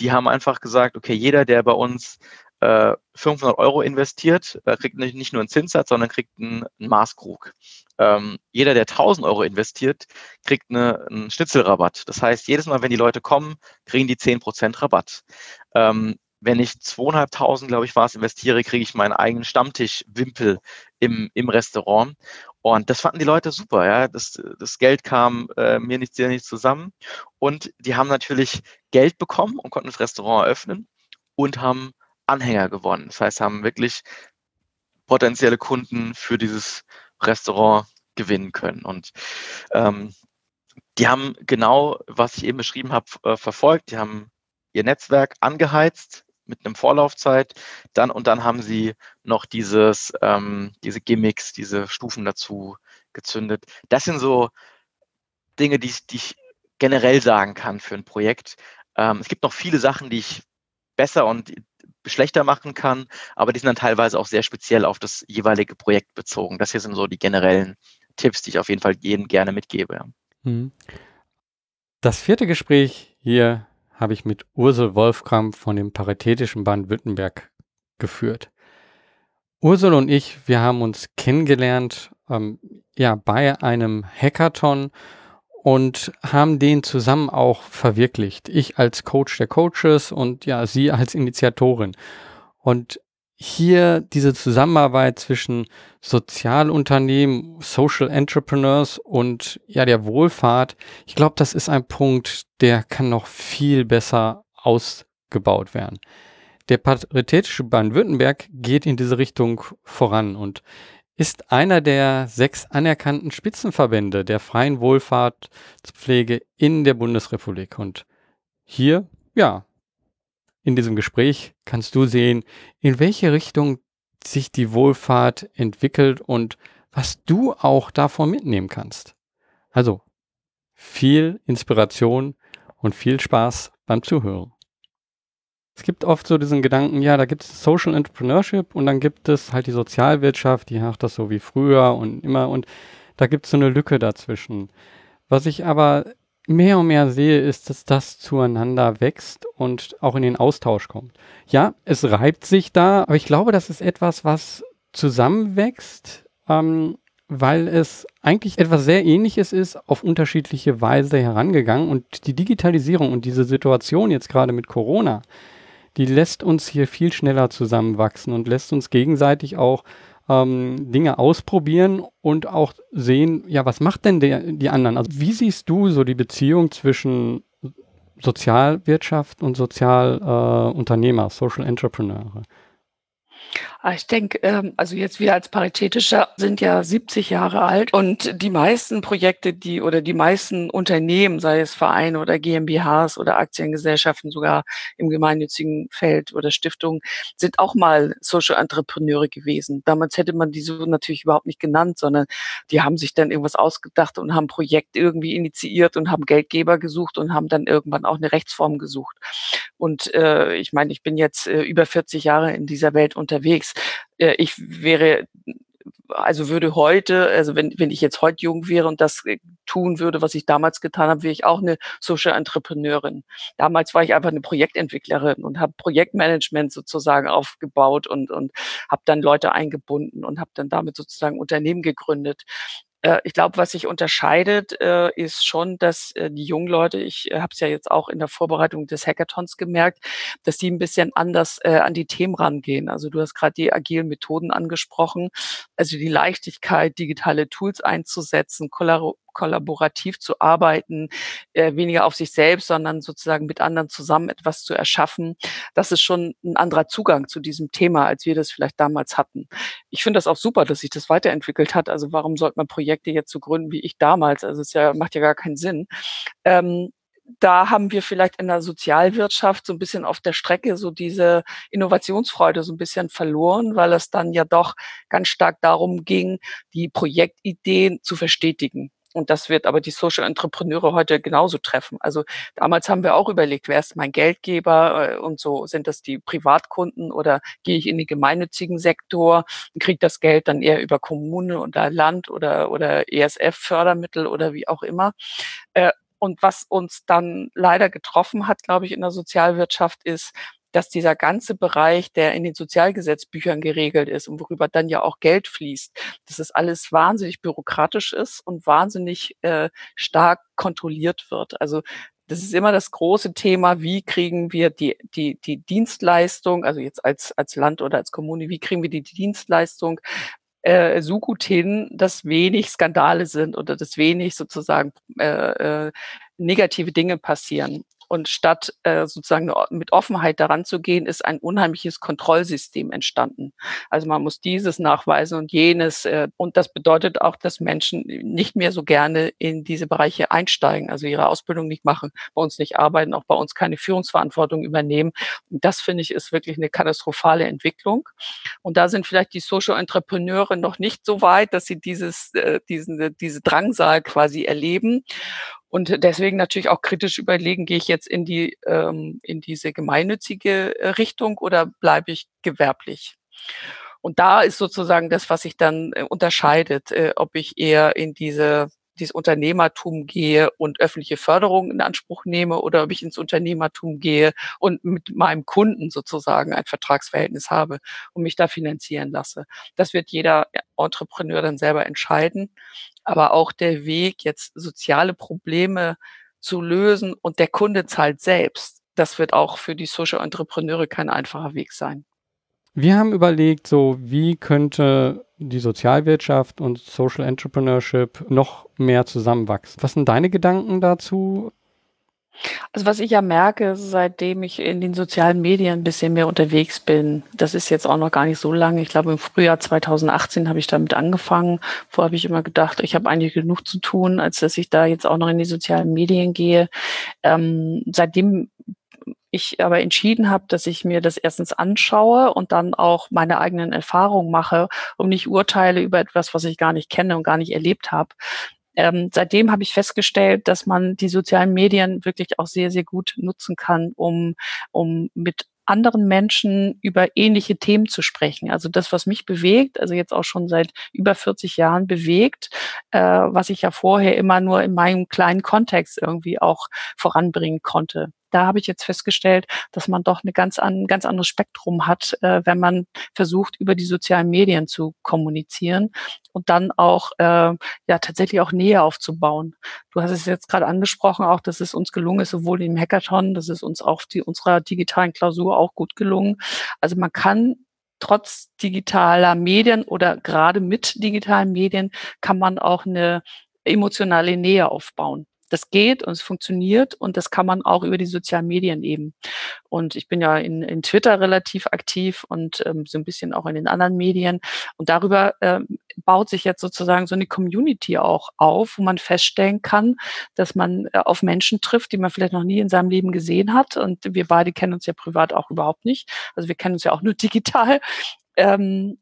Die haben einfach gesagt, okay, jeder, der bei uns 500 äh, Euro investiert, äh, kriegt nicht nur einen Zinssatz, sondern kriegt einen, einen Maßkrug. Ähm, jeder, der 1000 Euro investiert, kriegt eine, einen Schnitzelrabatt. Das heißt, jedes Mal, wenn die Leute kommen, kriegen die 10% Rabatt. Ähm, wenn ich 2.500, glaube ich, war es, investiere, kriege ich meinen eigenen Stammtischwimpel im, im Restaurant. Und das fanden die Leute super, ja. Das, das Geld kam äh, mir nicht sehr nicht zusammen. Und die haben natürlich Geld bekommen und konnten das Restaurant eröffnen und haben Anhänger gewonnen. Das heißt, haben wirklich potenzielle Kunden für dieses Restaurant gewinnen können. Und ähm, die haben genau, was ich eben beschrieben habe, äh, verfolgt. Die haben ihr Netzwerk angeheizt mit einem Vorlaufzeit, dann und dann haben sie noch dieses, ähm, diese Gimmicks, diese Stufen dazu gezündet. Das sind so Dinge, die, die ich generell sagen kann für ein Projekt. Ähm, es gibt noch viele Sachen, die ich besser und schlechter machen kann, aber die sind dann teilweise auch sehr speziell auf das jeweilige Projekt bezogen. Das hier sind so die generellen Tipps, die ich auf jeden Fall jedem gerne mitgebe. Mhm. Das vierte Gespräch hier habe ich mit Ursel Wolfram von dem Paritätischen Baden-Württemberg geführt. Ursel und ich, wir haben uns kennengelernt ähm, ja, bei einem Hackathon und haben den zusammen auch verwirklicht. Ich als Coach der Coaches und ja, sie als Initiatorin. Und hier diese Zusammenarbeit zwischen Sozialunternehmen, Social Entrepreneurs und ja, der Wohlfahrt, ich glaube, das ist ein Punkt, der kann noch viel besser ausgebaut werden. Der Paritätische Baden-Württemberg geht in diese Richtung voran und ist einer der sechs anerkannten Spitzenverbände der freien Wohlfahrtspflege in der Bundesrepublik. Und hier, ja, in diesem Gespräch kannst du sehen, in welche Richtung sich die Wohlfahrt entwickelt und was du auch davon mitnehmen kannst. Also viel Inspiration und viel Spaß beim Zuhören. Es gibt oft so diesen Gedanken, ja, da gibt es Social Entrepreneurship und dann gibt es halt die Sozialwirtschaft, die macht das so wie früher und immer und da gibt es so eine Lücke dazwischen. Was ich aber mehr und mehr sehe, ist, dass das zueinander wächst und auch in den Austausch kommt. Ja, es reibt sich da, aber ich glaube, das ist etwas, was zusammenwächst, ähm, weil es eigentlich etwas sehr Ähnliches ist, auf unterschiedliche Weise herangegangen. Und die Digitalisierung und diese Situation jetzt gerade mit Corona, die lässt uns hier viel schneller zusammenwachsen und lässt uns gegenseitig auch ähm, Dinge ausprobieren und auch sehen, ja, was macht denn der, die anderen? Also wie siehst du so die Beziehung zwischen Sozialwirtschaft und Sozialunternehmer, äh, Social Entrepreneure? Ah, ich denke, ähm, also jetzt wir als Paritätischer sind ja 70 Jahre alt und die meisten Projekte, die oder die meisten Unternehmen, sei es Vereine oder GmbHs oder Aktiengesellschaften, sogar im gemeinnützigen Feld oder Stiftungen, sind auch mal Social Entrepreneure gewesen. Damals hätte man die so natürlich überhaupt nicht genannt, sondern die haben sich dann irgendwas ausgedacht und haben ein Projekt irgendwie initiiert und haben Geldgeber gesucht und haben dann irgendwann auch eine Rechtsform gesucht. Und äh, ich meine, ich bin jetzt äh, über 40 Jahre in dieser Welt unterwegs. Äh, ich wäre also würde heute, also wenn, wenn ich jetzt heute jung wäre und das äh, tun würde, was ich damals getan habe, wäre ich auch eine Social Entrepreneurin. Damals war ich einfach eine Projektentwicklerin und habe Projektmanagement sozusagen aufgebaut und, und habe dann Leute eingebunden und habe dann damit sozusagen Unternehmen gegründet. Äh, ich glaube, was sich unterscheidet, äh, ist schon, dass äh, die jungen Leute, ich habe es ja jetzt auch in der Vorbereitung des Hackathons gemerkt, dass die ein bisschen anders an die Themen rangehen. Also du hast gerade die agilen Methoden angesprochen, also die Leichtigkeit, digitale Tools einzusetzen, kollaborativ zu arbeiten, äh, weniger auf sich selbst, sondern sozusagen mit anderen zusammen etwas zu erschaffen. Das ist schon ein anderer Zugang zu diesem Thema, als wir das vielleicht damals hatten. Ich finde das auch super, dass sich das weiterentwickelt hat. Also warum sollte man Projekte jetzt so gründen wie ich damals? Also es ja, macht ja gar keinen Sinn. Ähm, da haben wir vielleicht in der Sozialwirtschaft so ein bisschen auf der Strecke so diese Innovationsfreude so ein bisschen verloren, weil es dann ja doch ganz stark darum ging, die Projektideen zu verstetigen. Und das wird aber die Social Entrepreneure heute genauso treffen. Also damals haben wir auch überlegt, wer ist mein Geldgeber äh, und so sind das die Privatkunden oder gehe ich in den gemeinnützigen Sektor und kriege das Geld dann eher über Kommune oder Land oder, oder ESF-Fördermittel oder wie auch immer. Äh, und was uns dann leider getroffen hat, glaube ich, in der Sozialwirtschaft ist, dass dieser ganze Bereich, der in den Sozialgesetzbüchern geregelt ist und worüber dann ja auch Geld fließt, dass es alles wahnsinnig bürokratisch ist und wahnsinnig äh, stark kontrolliert wird. Also das ist immer das große Thema, wie kriegen wir die, die, die Dienstleistung, also jetzt als, als Land oder als Kommune, wie kriegen wir die Dienstleistung äh, so gut hin, dass wenig Skandale sind oder dass wenig sozusagen äh, äh, negative Dinge passieren. Und statt äh, sozusagen mit Offenheit daran zu gehen, ist ein unheimliches Kontrollsystem entstanden. Also man muss dieses nachweisen und jenes. Äh, und das bedeutet auch, dass Menschen nicht mehr so gerne in diese Bereiche einsteigen, also ihre Ausbildung nicht machen, bei uns nicht arbeiten, auch bei uns keine Führungsverantwortung übernehmen. Und das finde ich ist wirklich eine katastrophale Entwicklung. Und da sind vielleicht die Social Entrepreneure noch nicht so weit, dass sie dieses, äh, diesen, diese Drangsal quasi erleben. Und deswegen natürlich auch kritisch überlegen, gehe ich jetzt in die ähm, in diese gemeinnützige äh, Richtung oder bleibe ich gewerblich? Und da ist sozusagen das, was sich dann äh, unterscheidet, äh, ob ich eher in diese dieses Unternehmertum gehe und öffentliche Förderung in Anspruch nehme oder ob ich ins Unternehmertum gehe und mit meinem Kunden sozusagen ein Vertragsverhältnis habe und mich da finanzieren lasse. Das wird jeder Entrepreneur dann selber entscheiden. Aber auch der Weg, jetzt soziale Probleme zu lösen und der Kunde zahlt selbst, das wird auch für die Social Entrepreneure kein einfacher Weg sein. Wir haben überlegt, so wie könnte die Sozialwirtschaft und Social Entrepreneurship noch mehr zusammenwachsen. Was sind deine Gedanken dazu? Also was ich ja merke, seitdem ich in den sozialen Medien ein bisschen mehr unterwegs bin, das ist jetzt auch noch gar nicht so lange. Ich glaube, im Frühjahr 2018 habe ich damit angefangen. Vorher habe ich immer gedacht, ich habe eigentlich genug zu tun, als dass ich da jetzt auch noch in die sozialen Medien gehe. Ähm, seitdem ich aber entschieden habe, dass ich mir das erstens anschaue und dann auch meine eigenen Erfahrungen mache und nicht urteile über etwas, was ich gar nicht kenne und gar nicht erlebt habe. Ähm, seitdem habe ich festgestellt, dass man die sozialen Medien wirklich auch sehr, sehr gut nutzen kann, um, um mit anderen Menschen über ähnliche Themen zu sprechen. Also das, was mich bewegt, also jetzt auch schon seit über 40 Jahren bewegt, äh, was ich ja vorher immer nur in meinem kleinen Kontext irgendwie auch voranbringen konnte da habe ich jetzt festgestellt, dass man doch eine ganz an, ganz anderes Spektrum hat, äh, wenn man versucht, über die sozialen Medien zu kommunizieren und dann auch äh, ja tatsächlich auch Nähe aufzubauen. Du hast es jetzt gerade angesprochen, auch dass es uns gelungen ist, sowohl im Hackathon, das ist uns auch die unserer digitalen Klausur auch gut gelungen. Also man kann trotz digitaler Medien oder gerade mit digitalen Medien kann man auch eine emotionale Nähe aufbauen das geht und es funktioniert und das kann man auch über die sozialen Medien eben. Und ich bin ja in, in Twitter relativ aktiv und ähm, so ein bisschen auch in den anderen Medien. Und darüber ähm, baut sich jetzt sozusagen so eine Community auch auf, wo man feststellen kann, dass man äh, auf Menschen trifft, die man vielleicht noch nie in seinem Leben gesehen hat. Und wir beide kennen uns ja privat auch überhaupt nicht. Also wir kennen uns ja auch nur digital. Ähm,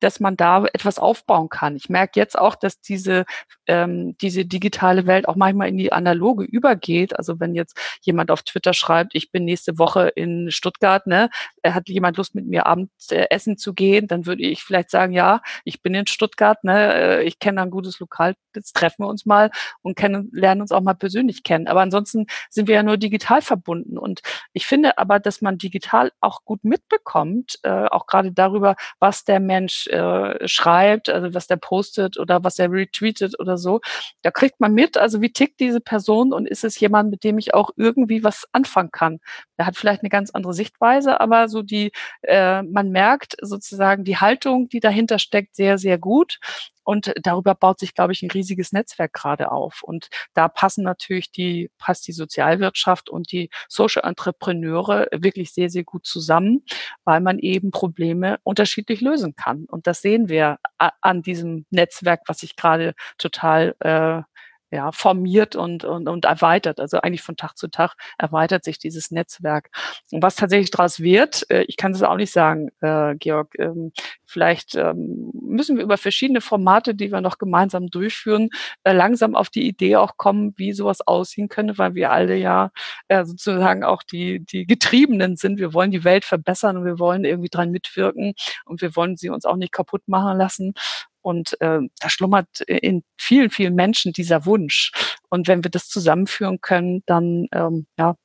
dass man da etwas aufbauen kann. Ich merke jetzt auch, dass diese, ähm, diese digitale Welt auch manchmal in die analoge übergeht. Also wenn jetzt jemand auf Twitter schreibt, ich bin nächste Woche in Stuttgart, ne, hat jemand Lust mit mir abends äh, zu gehen, dann würde ich vielleicht sagen, ja, ich bin in Stuttgart, ne, äh, ich kenne ein gutes Lokal, jetzt treffen wir uns mal und kennen, lernen uns auch mal persönlich kennen. Aber ansonsten sind wir ja nur digital verbunden. Und ich finde aber, dass man digital auch gut mitbekommt, äh, auch gerade darüber, was der Mensch äh, schreibt, also was der postet oder was er retweetet oder so. Da kriegt man mit, also wie tickt diese Person und ist es jemand, mit dem ich auch irgendwie was anfangen kann. Er hat vielleicht eine ganz andere Sichtweise, aber so die, äh, man merkt sozusagen die Haltung, die dahinter steckt, sehr, sehr gut. Und darüber baut sich, glaube ich, ein riesiges Netzwerk gerade auf. Und da passen natürlich die, passt die Sozialwirtschaft und die Social Entrepreneure wirklich sehr, sehr gut zusammen, weil man eben Probleme unterschiedlich lösen kann. Und das sehen wir an diesem Netzwerk, was sich gerade total äh, ja, formiert und, und, und erweitert. Also eigentlich von Tag zu Tag erweitert sich dieses Netzwerk. Und was tatsächlich daraus wird, äh, ich kann es auch nicht sagen, äh, Georg. Ähm, vielleicht ähm, müssen wir über verschiedene Formate, die wir noch gemeinsam durchführen, äh, langsam auf die Idee auch kommen, wie sowas aussehen könnte, weil wir alle ja äh, sozusagen auch die, die Getriebenen sind. Wir wollen die Welt verbessern und wir wollen irgendwie dran mitwirken und wir wollen sie uns auch nicht kaputt machen lassen. Und äh, da schlummert in vielen, vielen Menschen dieser Wunsch. Und wenn wir das zusammenführen können, dann, ähm, ja,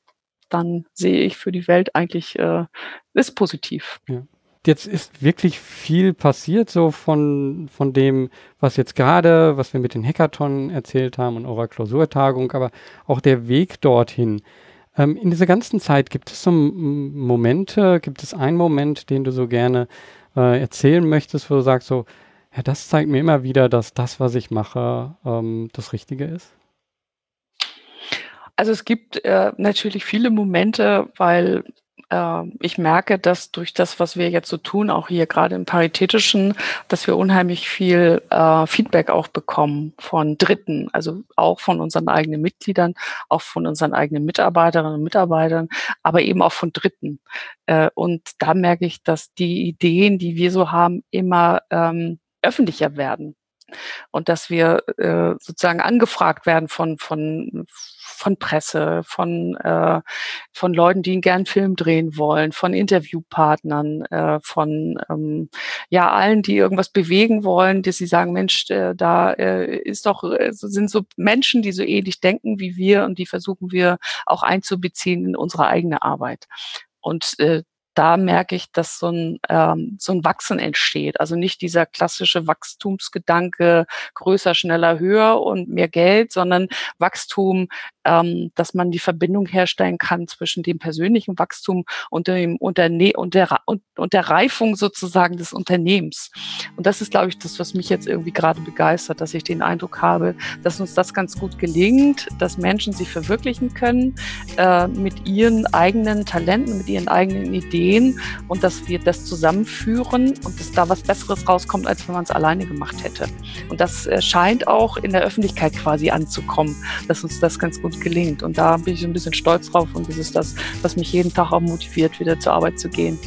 dann sehe ich für die Welt eigentlich, äh, ist positiv. Ja. Jetzt ist wirklich viel passiert, so von, von dem, was jetzt gerade, was wir mit den Hackathon erzählt haben und eurer Klausurtagung, aber auch der Weg dorthin. Ähm, in dieser ganzen Zeit gibt es so Momente, gibt es einen Moment, den du so gerne äh, erzählen möchtest, wo du sagst so, ja, das zeigt mir immer wieder, dass das, was ich mache, ähm, das Richtige ist. Also es gibt äh, natürlich viele Momente, weil äh, ich merke, dass durch das, was wir jetzt so tun, auch hier gerade im Paritätischen, dass wir unheimlich viel äh, Feedback auch bekommen von Dritten, also auch von unseren eigenen Mitgliedern, auch von unseren eigenen Mitarbeiterinnen und Mitarbeitern, aber eben auch von Dritten. Äh, und da merke ich, dass die Ideen, die wir so haben, immer ähm, öffentlicher werden und dass wir äh, sozusagen angefragt werden von von von Presse, von äh, von Leuten, die gern Film drehen wollen, von Interviewpartnern, äh, von ähm, ja allen, die irgendwas bewegen wollen, die sie sagen, Mensch, äh, da äh, ist doch äh, sind so Menschen, die so ähnlich denken wie wir und die versuchen wir auch einzubeziehen in unsere eigene Arbeit. Und äh, da merke ich, dass so ein, ähm, so ein Wachsen entsteht. Also nicht dieser klassische Wachstumsgedanke, größer, schneller, höher und mehr Geld, sondern Wachstum, ähm, dass man die Verbindung herstellen kann zwischen dem persönlichen Wachstum und, dem Unterne und, der, und, und der Reifung sozusagen des Unternehmens. Und das ist, glaube ich, das, was mich jetzt irgendwie gerade begeistert, dass ich den Eindruck habe, dass uns das ganz gut gelingt, dass Menschen sich verwirklichen können äh, mit ihren eigenen Talenten, mit ihren eigenen Ideen und dass wir das zusammenführen und dass da was Besseres rauskommt, als wenn man es alleine gemacht hätte. Und das äh, scheint auch in der Öffentlichkeit quasi anzukommen, dass uns das ganz gut gelingt. Und da bin ich ein bisschen stolz drauf und das ist das, was mich jeden Tag auch motiviert, wieder zur Arbeit zu gehen.